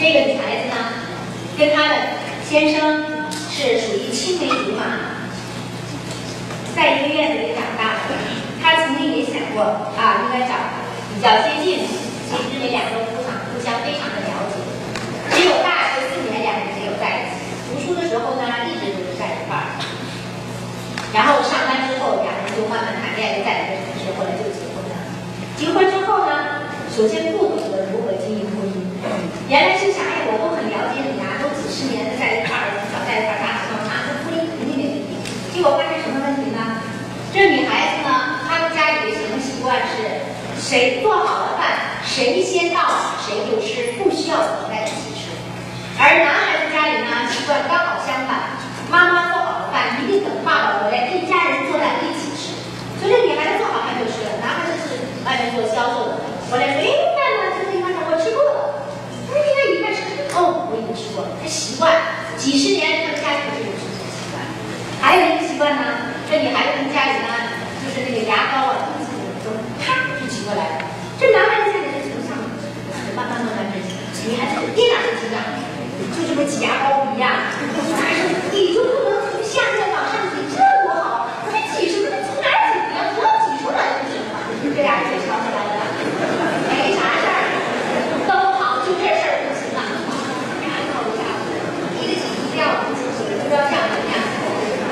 这个女孩子呢，跟她的先生是属于青梅竹马，在一个院子里长大的。她曾经也想过啊，应该找比较接近，其实因为两个人互相互相非常的了解。只有大学四年两人没有在一起，读书的时候呢，一直都是在一块儿。然后上班之后，两人就慢慢谈恋爱，就在一个城市，后来就结婚了。结婚之后呢，首先不懂。原来是想，哎，我都很了解你啊，都几十年的在一块儿，从小在一块儿，打打闹闹，这婚姻肯定没问题。结果发现什么问题呢？这女孩子呢，她们家里的行为习惯是，谁做好了饭，谁先到谁就吃，不需要等在一起吃。而男孩子家里呢，习惯刚好相反，妈妈做好了饭，一定等爸爸回来，一家人坐在一起吃。所以这女孩子做好饭就吃了，男孩子是外面做销售的，回来说，哎，饭呢？这个地方我吃过了。哎，你看你看吃，哦，我已经吃过了。他习惯，几十年他们家里就是有这种习惯。还有一个习惯呢，这女孩子他们家里呢，就是那个牙膏啊，自己都啪就挤过来了。这男孩子现在是从上面慢慢慢慢这，女孩子跌哪都挤哪，就这么挤牙膏不一样。但是你就不能从下面往上挤，这多好！你挤什么？从哪儿挤呀？只要挤出来就行了。这俩人就吵起来了，没啥事儿，都好，就这事儿不行了，俩人闹一架子，一个挤一个要不挤，不知道这样怎么样。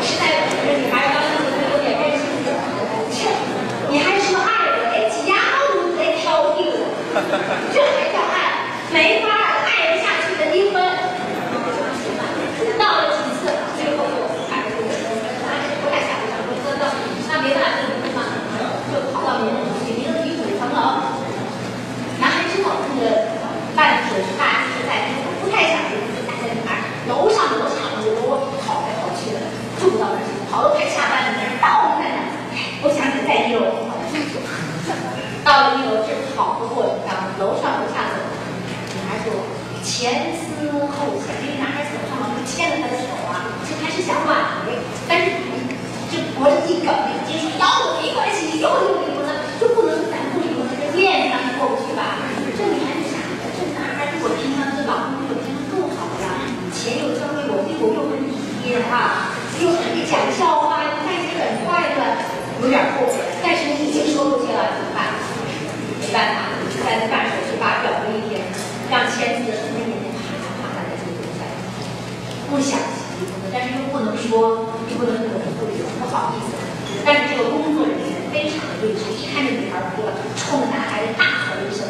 实在不行，这女孩当时就有点任性，切，你还说爱我，连挤牙膏都来挑剔我，这还叫爱？没法儿，爱不下去的离婚。闹了几次，最后就还是不太想上公司的，那没办法，就离婚嘛，就跑到民政局去，民政局五层楼。男孩知道那个办手续大师在，不太想跟自己待在女孩楼上楼下楼跑来跑去的，就不到那儿去，跑到快下班了，那儿到在那儿，我想起在一楼跑进去，到了一楼这跑的过程当中，楼上楼下走，女孩说前思后想，因为男孩手上嘛就牵着她的手啊，就开始想挽回，但是这脖子一梗，结束要我没关系，你又又离婚了，就不能咱不离婚，这面子上是过不去吧？这女孩就想，这男孩对我平常这老公对我平常够好呀，钱又交给我，对我又很体贴啊，又很会讲笑话，又开心很快乐，有点后悔，但是你已经说过去了，怎么办？没办法，就在那办手续，把表格一填，让签字的时候那眼睛啪啪啪的就流下来，不想离婚的，但是又不能说，又不能跟我不离婚，不好意思。但是这个工作人员非常的睿智，一看这女孩哭了，冲着男孩子大吼一声：“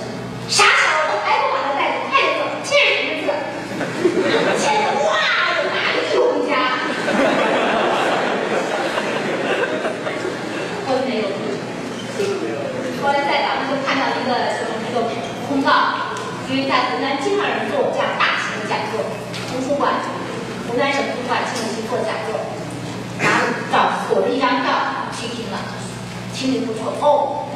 傻小子，还不把他带走，快点走，签什么字？”签着哇，就拿着就回家。婚没有后来在网上就看到一个一个通告，因为在湖南经常有人做这样大型的讲座，图书馆，湖南省图书馆请我去做讲座，拿着照锁着一张票去听了，听里不说哦，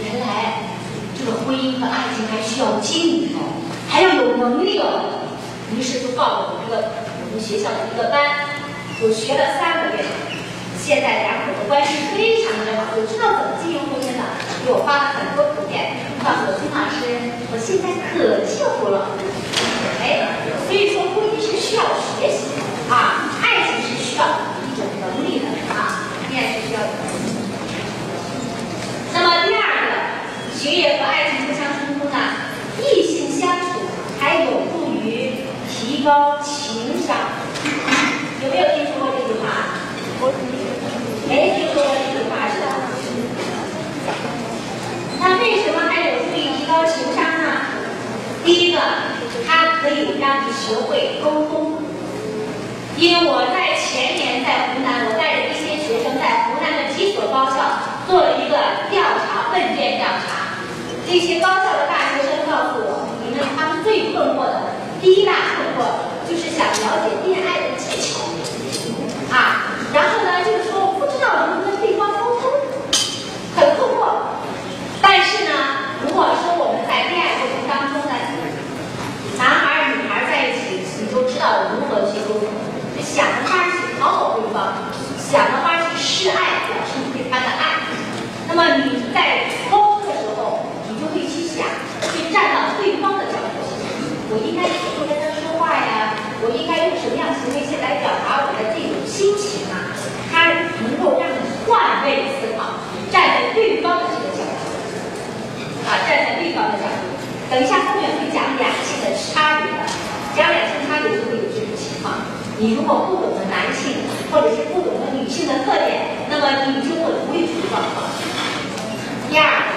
原来这个婚姻和爱情还需要经营哦，还要有能力哦，于是就报了我这个我们学校的一个班，我学了三个月。现在两口子关系非常的好，就知道怎么经营婚姻了。给我发了很多图片，告诉我金老师，我现在可幸福了。哎，所以说婚姻是需要学习的啊，爱情是需要一种能力的啊，恋爱是需要有能力的。那么第二个，学业和爱情不相冲突呢，异性相处还有助于提高情商。有没有听说过这句话？没听说过这句话是吧？那为什么还有助于提高情商呢？第一个，它可以让你学会沟通。因为我你如果不懂得男性或者是不懂得女性的特点那么你就会不会出状况第二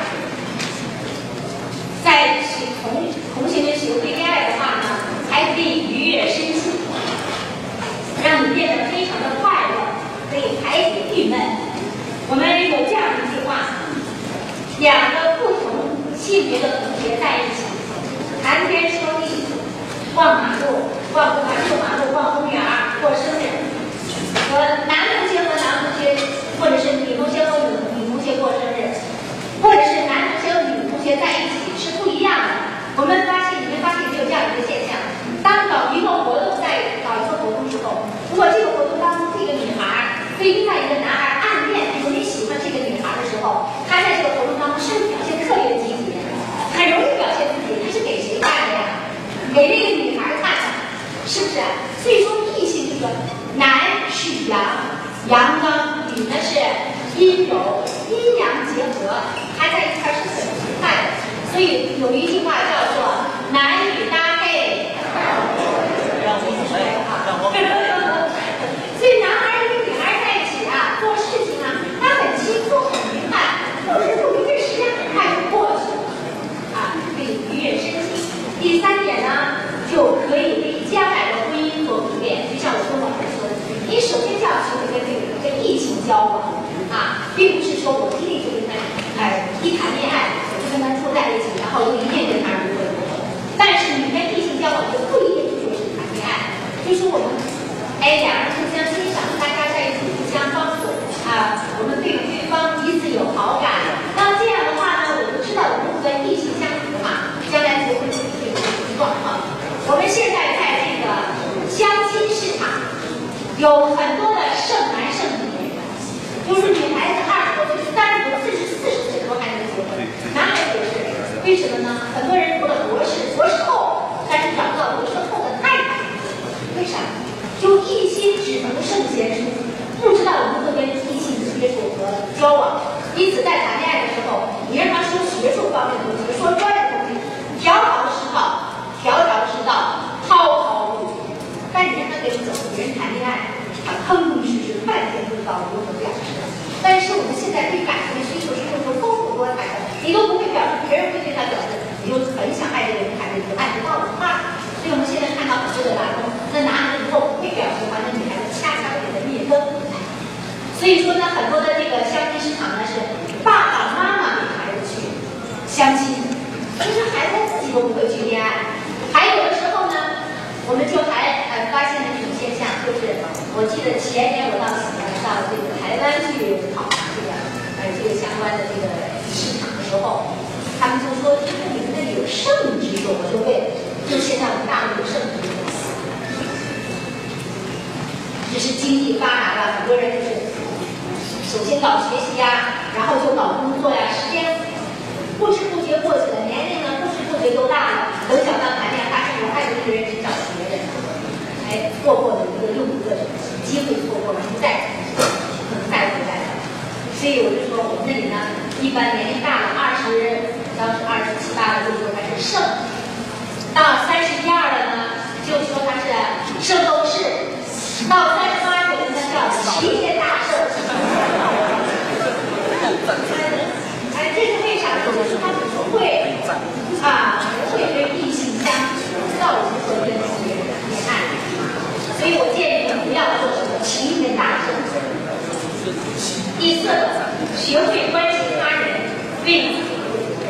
我记得前年我到什么，到这个台湾去考察这个呃这个相关的这个市场的时候，他们就说，听说你们那里有圣女之说，我就会，就现在我们大陆有圣种，这是经济发达了，很多人就是首先搞学习啊，然后就搞工作呀，时间不知不觉过去了，年龄呢，不知不觉都大了，能想到谈恋爱，但是有好几个人都找。哎，错过了一个又一个机会，错过了，不再可能再回来了。所以我就说，我们那里呢，一般年龄大了，二十，当时二十七八的就说他是圣，到三十一二了呢，就说他是圣斗士，到三十八九呢叫齐天大圣。哎，这是为啥？就是他不会啊，不会这。所以我建议你们不要做什么齐天大圣第四个学会关心他人为己负责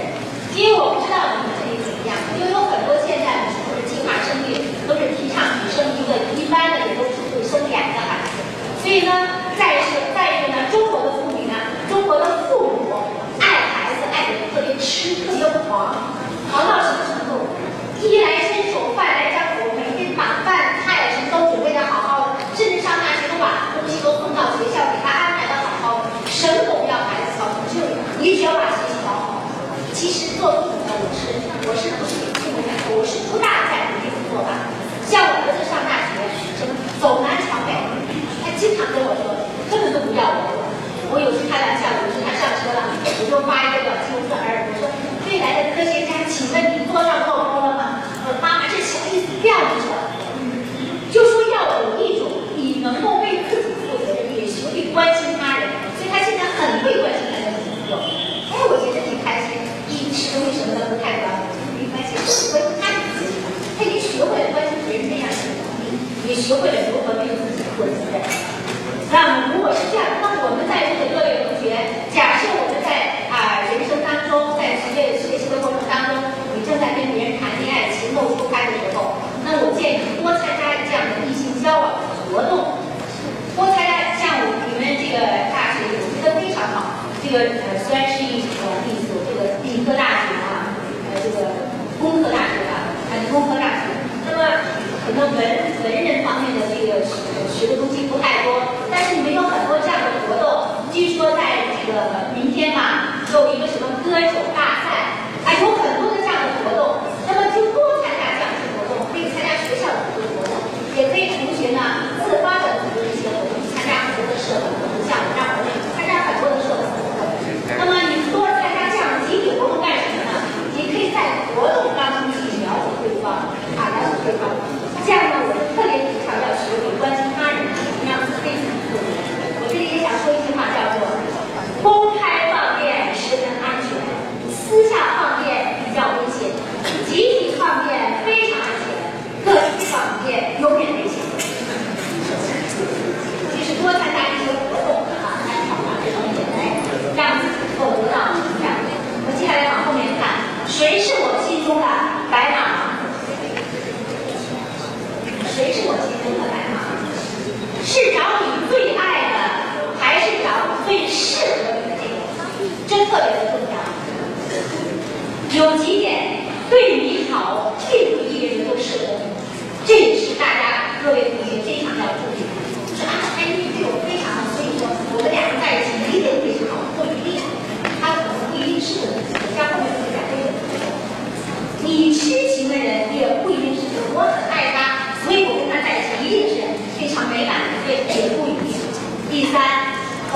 因为我不知道你们自己怎么样因为有很多现在的计划生育都是提倡女生一个一般的也都只会生两个孩子所以呢再是再一个呢中国的妇女呢中国的父母爱孩子爱的特别痴特别狂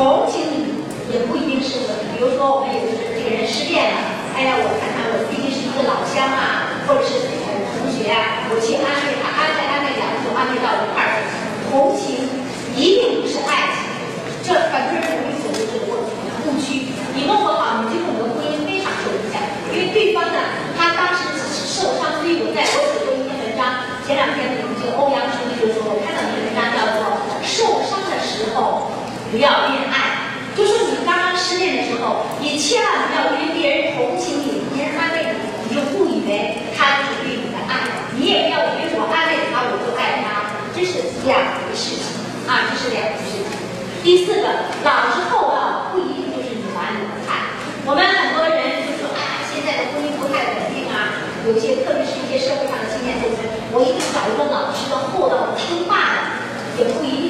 同情你也不一定是个。比如说，我们有的这个人失恋了，哎呀，我看看我毕竟是一个老乡啊，或者是同学啊，我请他去。你千万不要因为别人同情你，别人安慰你，你就不以为他就是对你的爱。你也不要以为我安慰他，我就爱他，这是两回事情啊，这是两回事情。第四个，老实厚道不一定就是你玩你的菜。我们很多人就说啊，现在的婚姻不太稳定啊，有些特别是一些社会上的青年同争，我一定找一个老实的、厚道的、听话的，也不一定。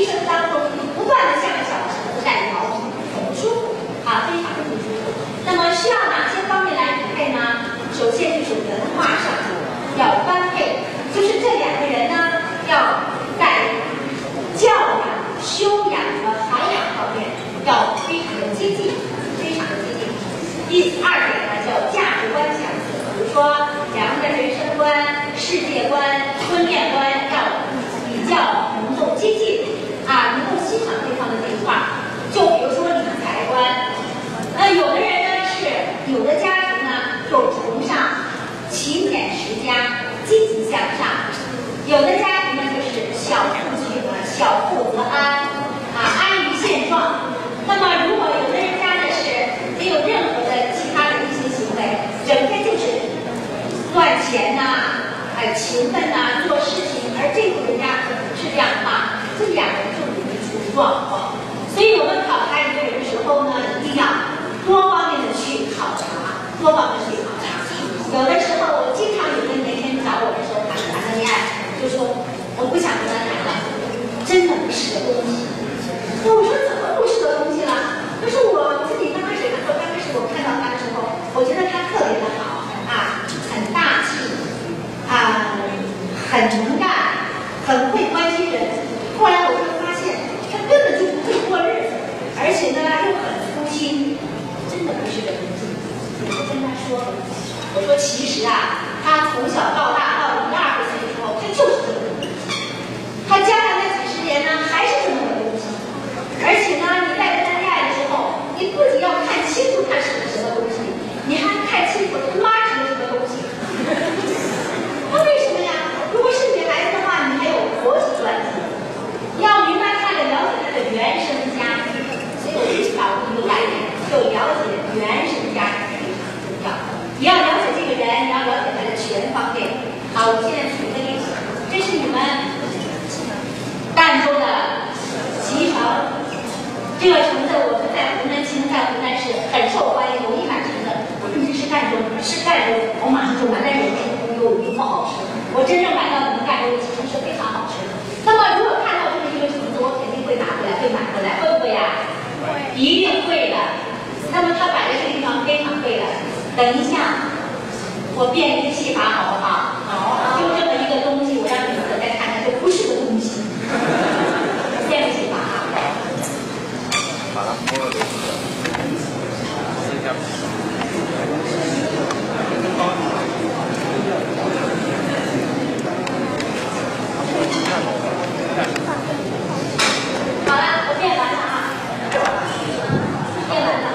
一生当中，你不断的。很能干，很会关心人。后来我就发现，他根本就不会过日子，而且呢又很粗心，真的不是人。我就跟他说：“我说其实啊，他从小到大……”等一下，我变一个戏法好不好？好，就这么一个东西，我让你们再看看，这不是个东西，变戏法。好了，我变完了啊，变完了，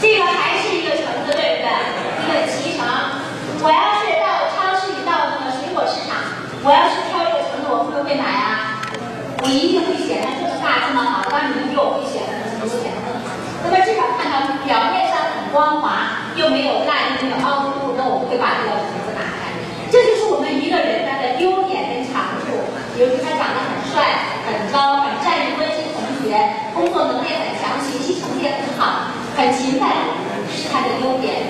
这个还。当你又会显得很有点恶，那么至少看到表面上很光滑，又没有那一没有凹凸，那我们会把这个瓶子打开。这就是我们一个人他的优点跟长处。比如说他长得很帅、很高、很善于关心同学、工作能力很强、学习成绩很好、很勤奋，是他的优点。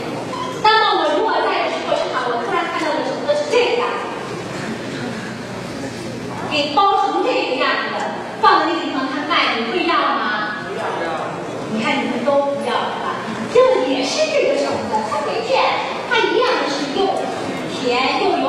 那么我如果在水果市场，我突然看到的橙子是这个样子，给包成这个样子的，放在个。你会要吗？不要。你看你们都不要了吧？这也是这个绳子，它没变，它一样是又甜又。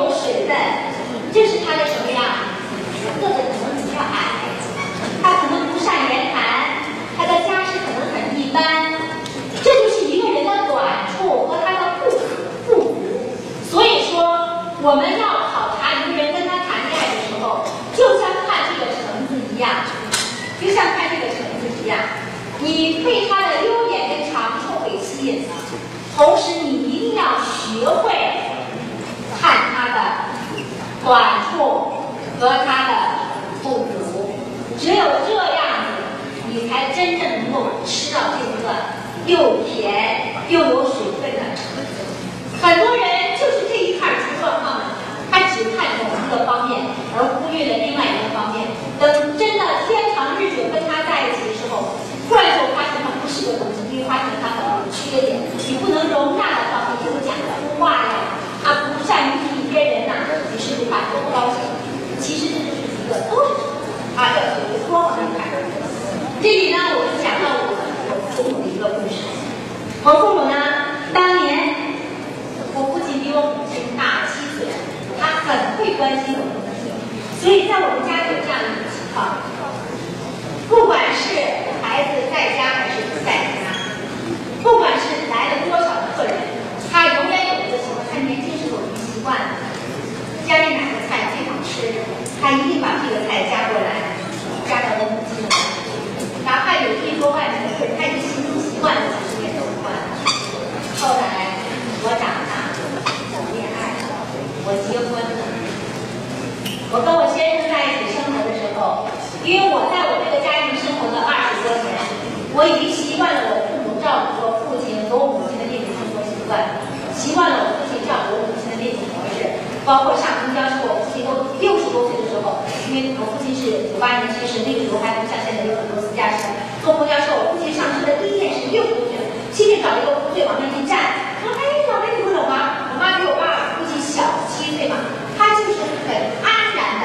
包括上公交时候，我父亲都六十多岁的时候，因为我父亲是九八年去世，那个时候还不像现在有很多私家车。坐公交车，我父亲上车的第一件事，六十多岁，亲戚找一个同学往那一站，他说：“哎，老梅，你不懂吗？我妈比我爸父亲小七岁嘛，他就是很安然的，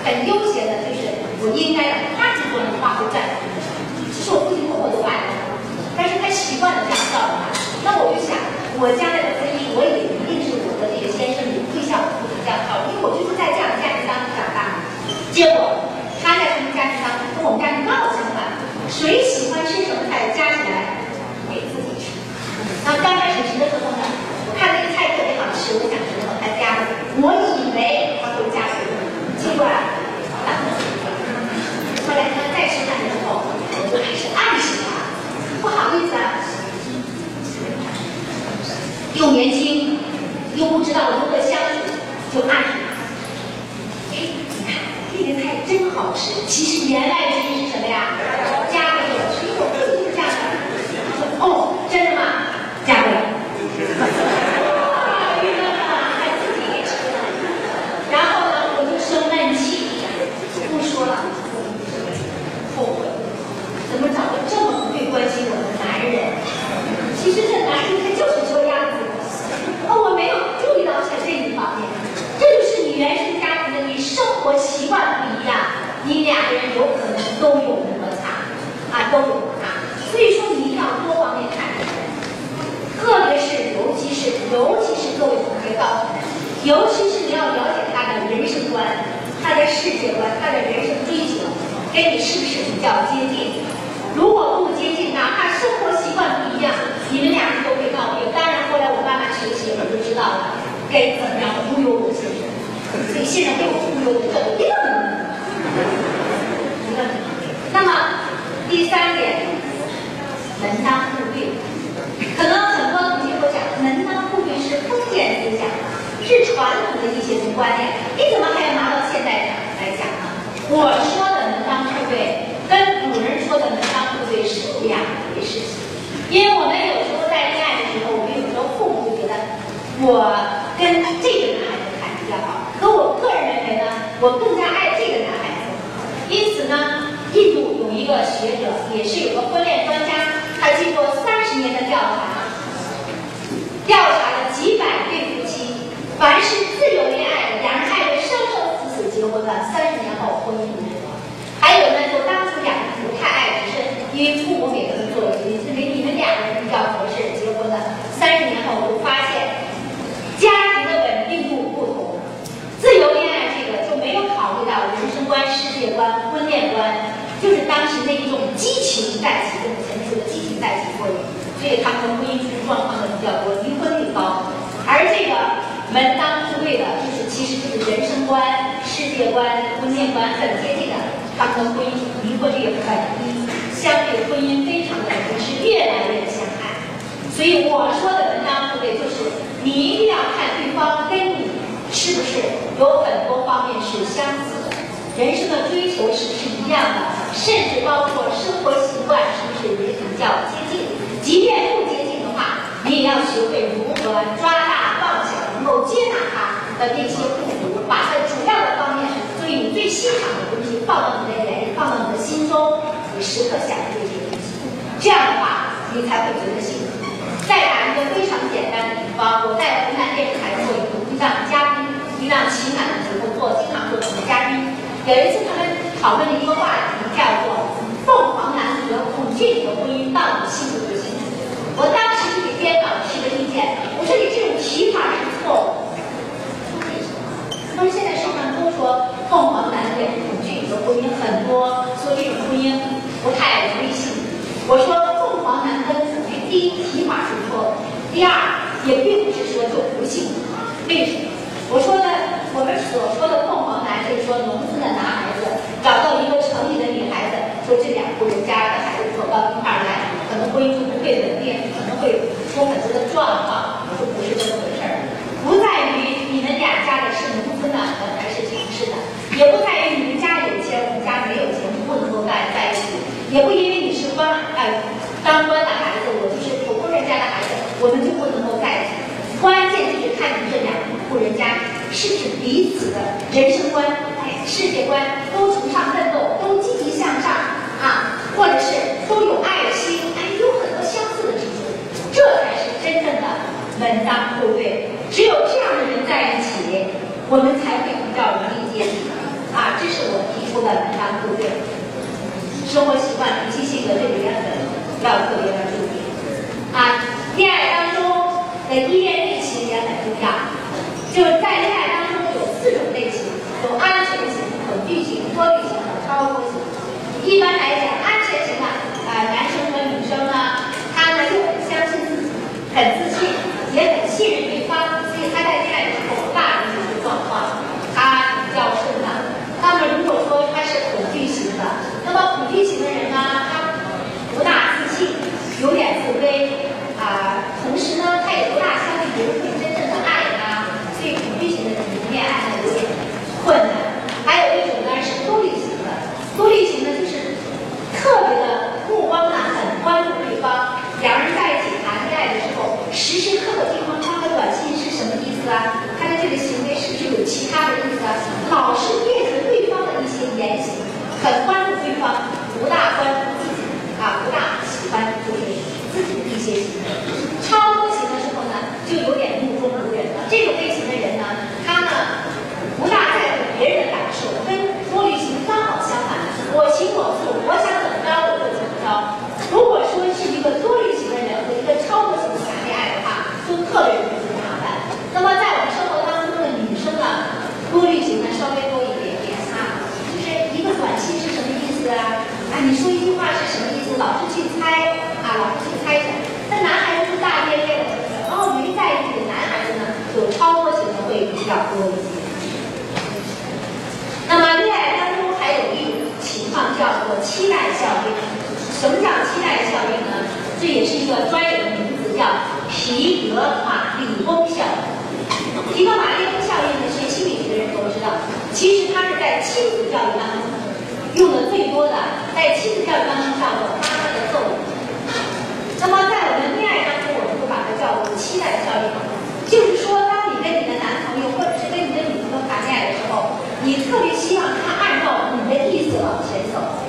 很悠闲的，就是我应该让他去做的话会站。这是我父亲过后的爱，但是他习惯了这样道顾他。那我就想，我将来。跟你是不是比较接近？如果不接近，哪怕生活习惯不一样，你们俩都会闹别。当然，后来我慢慢学习，我就知道了。该怎么样忽悠我先生。所以现在被我忽悠的这个那么第三点，门当户对。可能很多同学会讲，门当户对是封建思想，是传统的一些观念，你怎么还要拿到现代来讲呢？我说的门当户对，跟古人说的门当户对两回事情。因为我们有时候在恋爱的时候，我们有时候父母就觉得我跟这个男孩子谈比较好，可我个人认为呢，我更加爱这个男孩子。因此呢，印度有一个学者，也是有个婚恋专家，他经过三十年的调查，调查了几百对夫妻，凡是自由恋爱的，两人爱得生生死死结婚的，三十年后婚姻不成功；还有呢，就当，因为父母给他们做了决定，认为你们两个人比较合适结婚的，三十年后就发现家庭的稳定度不同，自由恋爱这个就没有考虑到人生观、世界观、婚恋观，就是当时那一种激情在起，就是前面说的激情在起作用，所以他们婚姻出状况的比较多，离婚率高。而这个门当户对的，就是其实就是人生观、世界观、婚恋观很接近的，他们婚姻离婚率很低，相对婚姻非常的稳定，是越来越相爱。所以我说的门当户对，就是你一定要看对方跟你是不是有很多方面是相似的，人生的追求是不是一样的，甚至包括生活习惯是不是也比较接近。即便不接近的话，你也要学会如何抓大放小，能够接纳他的那些不足，把他主要的方面，所以你最欣赏的东西放到你的眼里，放到你的心中，时刻想着这些东西，这样的话你才会觉得幸福。再打一个非常简单的比方，我在湖南电视台做一个一档嘉宾，一档情感的节目做，经常做什么嘉宾。有一次他们讨论了一个话题叫做“凤凰男和孔雀女的婚姻到底幸不幸福”。我当时就给编导提了意见，我说你这种提法是错误。他说现在市场都说凤凰男跟孔雀女的婚姻很多，说这种婚姻不太唯幸。我说凤凰男跟子瑜，第一提法是说，第二也并不是说就不幸福。为什么？我说呢，我们所说的凤凰男，就是说农村的男孩子找到一个城里的女孩子，说这两户人家的孩子走到一块来，可能婚姻就不会稳定，可能会出很多的状况。生活习惯、脾气性格这几样的，要特别的注意啊。恋爱当中的依恋类情也很重要，就在恋爱。什么叫期待效应呢这也是一个专有的名词叫皮格马利翁效应皮格马利翁效应呢学心理学的人都知道其实它是在亲子教育当中用的最多的在亲子教育当中叫做妈妈的作用那么在我们恋爱当中我们会把它叫做期待效应就是说当你跟你的男朋友或者是跟你的女朋友谈恋爱的时候你特别希望他按照你的意思往前走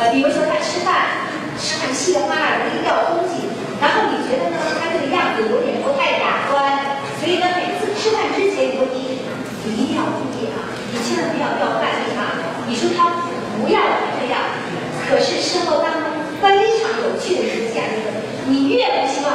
呃比如说他吃饭吃饭稀里哗啦容易掉东西。然后你觉得呢他这个样子有点不太雅观所以呢每次吃饭之前你你一定要注意啊你千万不要掉饭粒啊。你说他不要这样可是事后当中非常有趣的事情啊就是你越不希望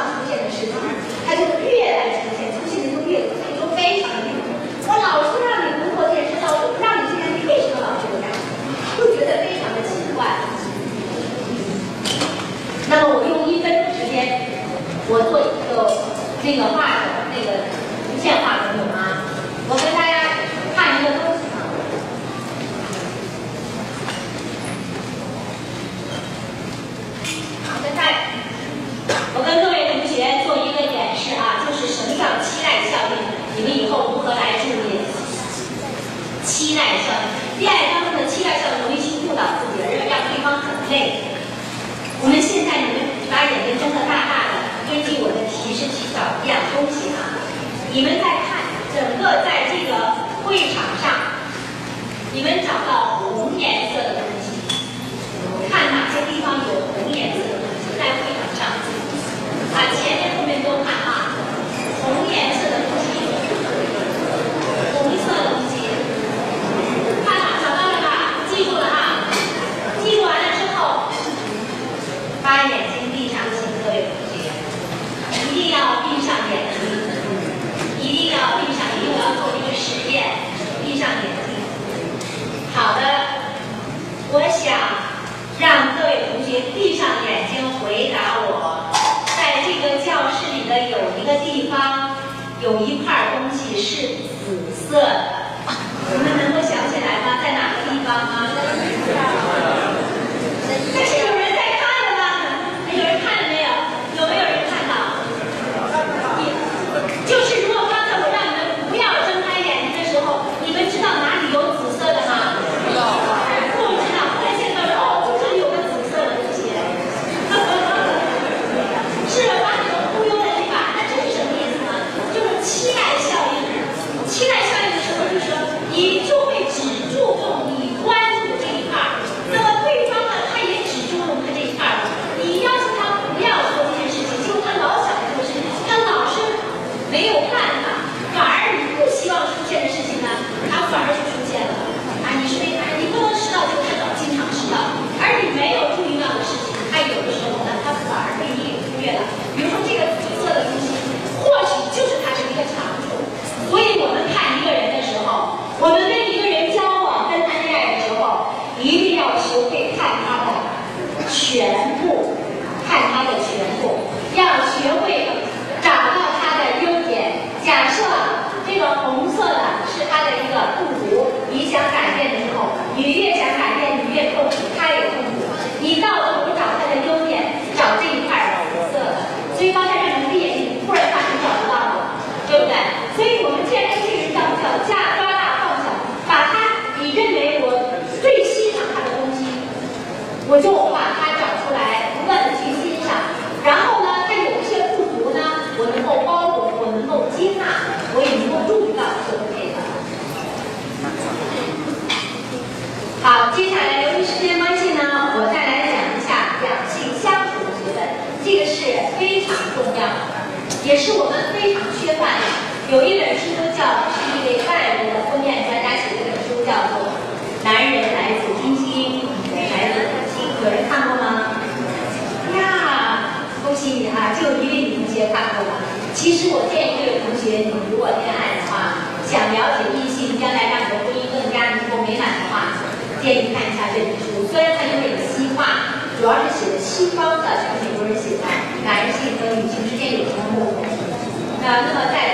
那么在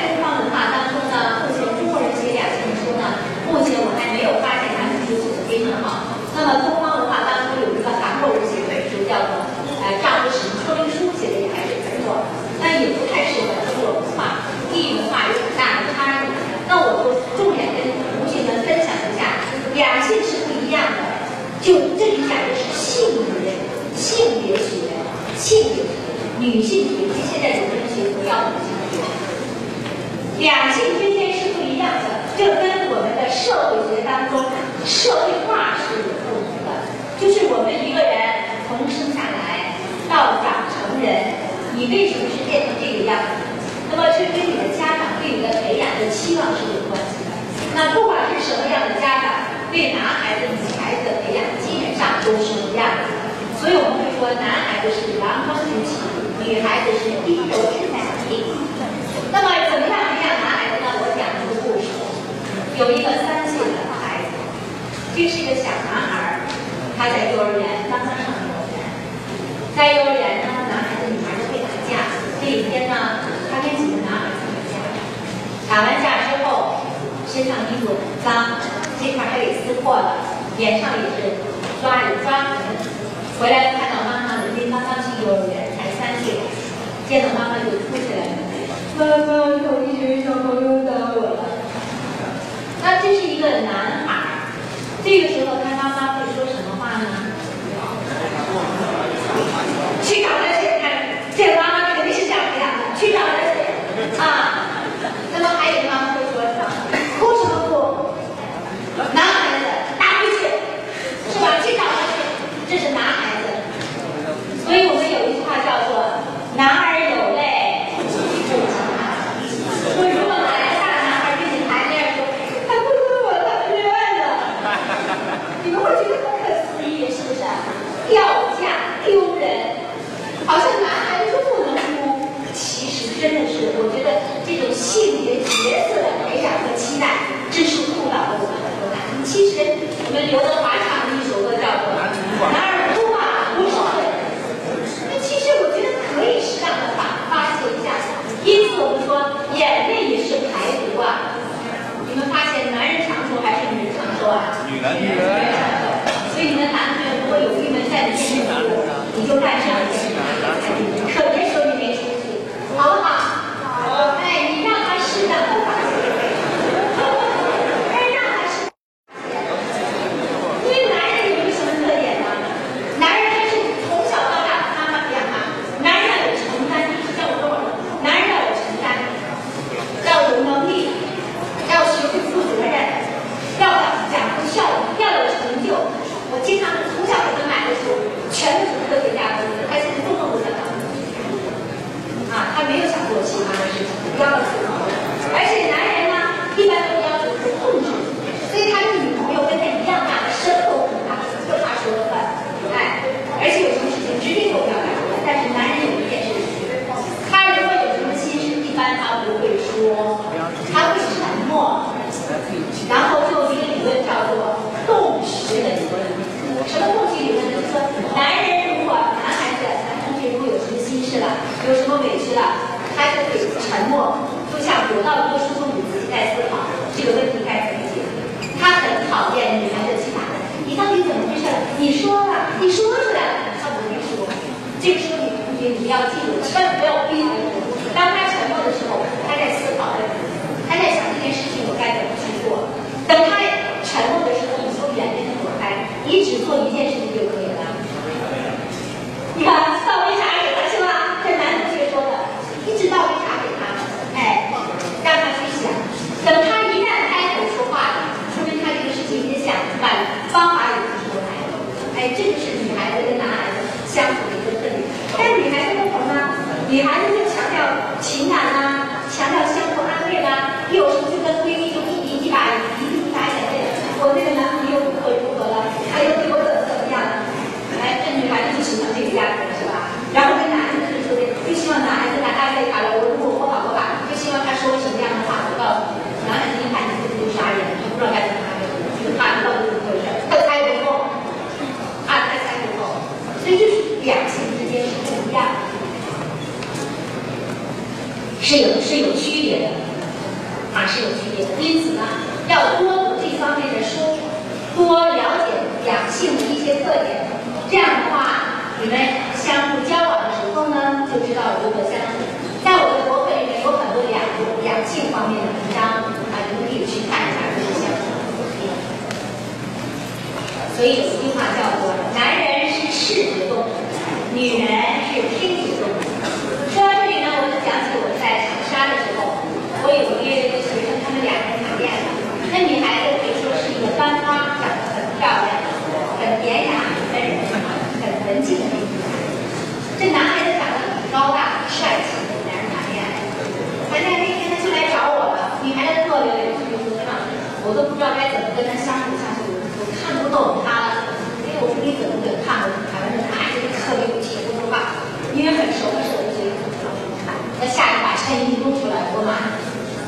我都不知道该怎么跟他相处下去，我看不懂他了。因为我说你怎么给看的？台湾人就是特别不气，不说话，因为很熟的时候就觉得不知道怎看。那下一把衬衣露出来，我妈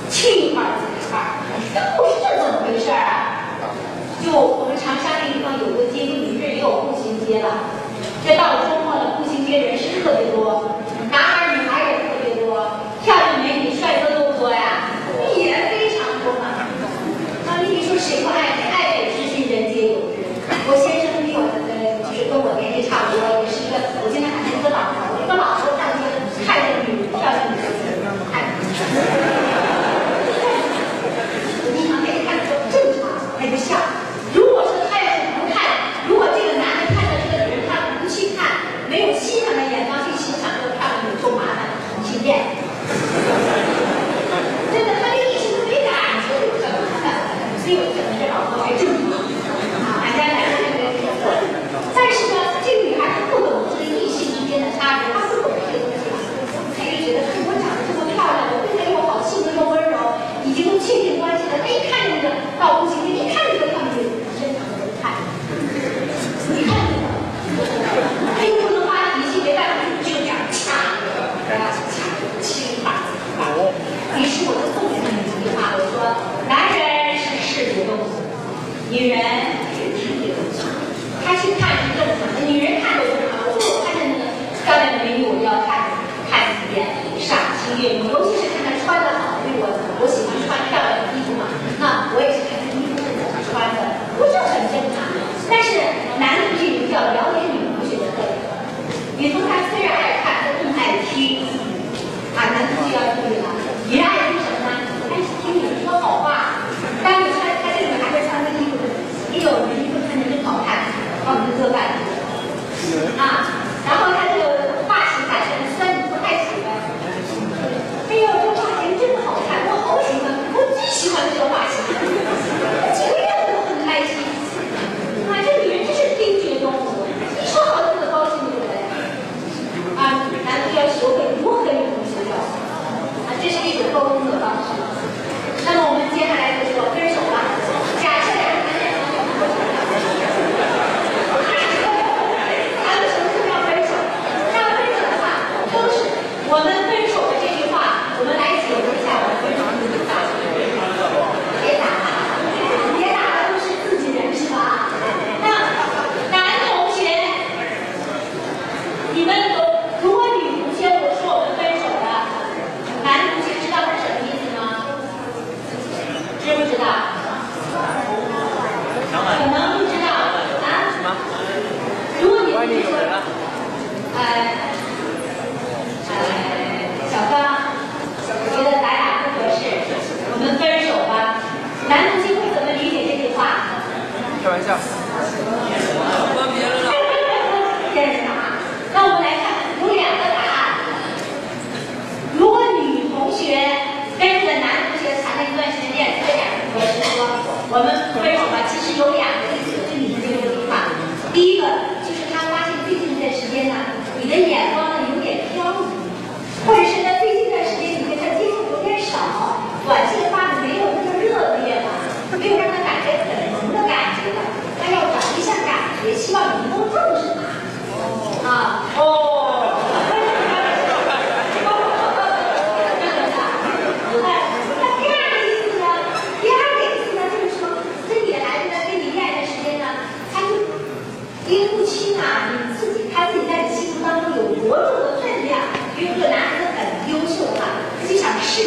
青一块紫一块，怎么回这怎么回事啊？就我们长沙那地方有个街，就明日也有步行街了，这到。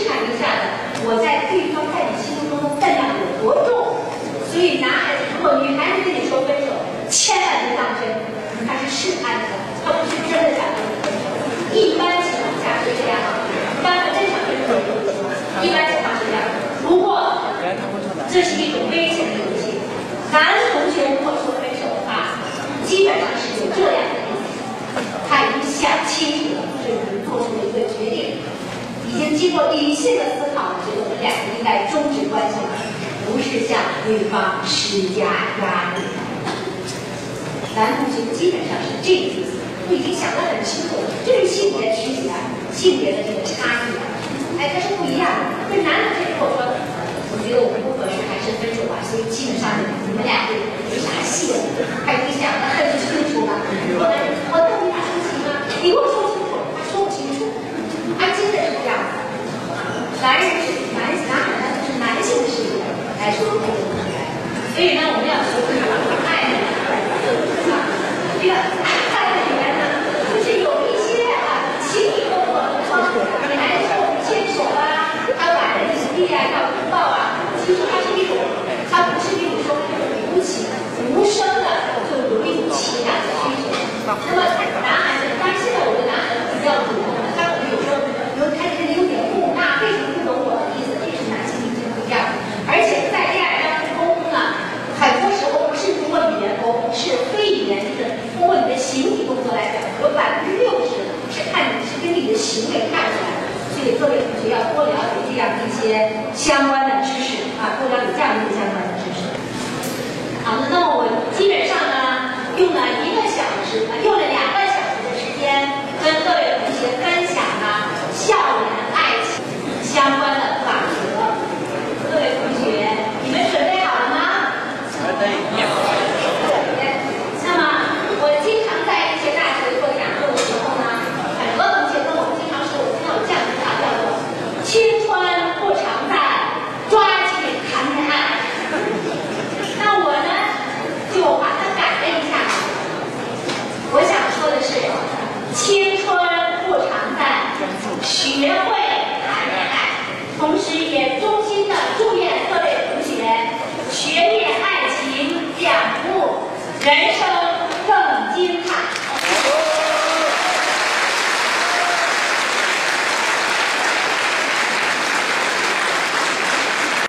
看一下子，我在对方在你心目中的分量有多重。所以男孩子如果女孩子跟你说分手，千万别当真，他是试探你的，他不是真的想跟你分手。一般情况下是这样的，一般分手也你分手，一般情况是这样。不过这是一种危险的游戏，男同学如果说分手的话，基本上是有这样的意思，他已经想清楚了，就是做出了一个决定。已经经过理性的思考了，觉得我们两个应该终止关系了，不是向对方施加压力。男同学基本上是这个意思，都已经想得很清楚了，这是性别区别，性别的这个差异。哎，它是不一样的。这男同学跟我说，我觉得我们不合适，还是分手吧。所以基本上你们俩就没啥戏了，他已经想得很清楚了。我我到底俩生气吗？你给我说清楚，他说不清楚。他真的是这样子。男人是男男人，那就是男性的世界来说这个不该。所以呢，我们要学会爱的啊，这个爱的里面呢，就是有一些啊情侣动作，你还说我们牵手啊，还有把人的地啊要拥抱啊，其实它是一种，它不是一种说无情无声的，就有一种情感的需求。那么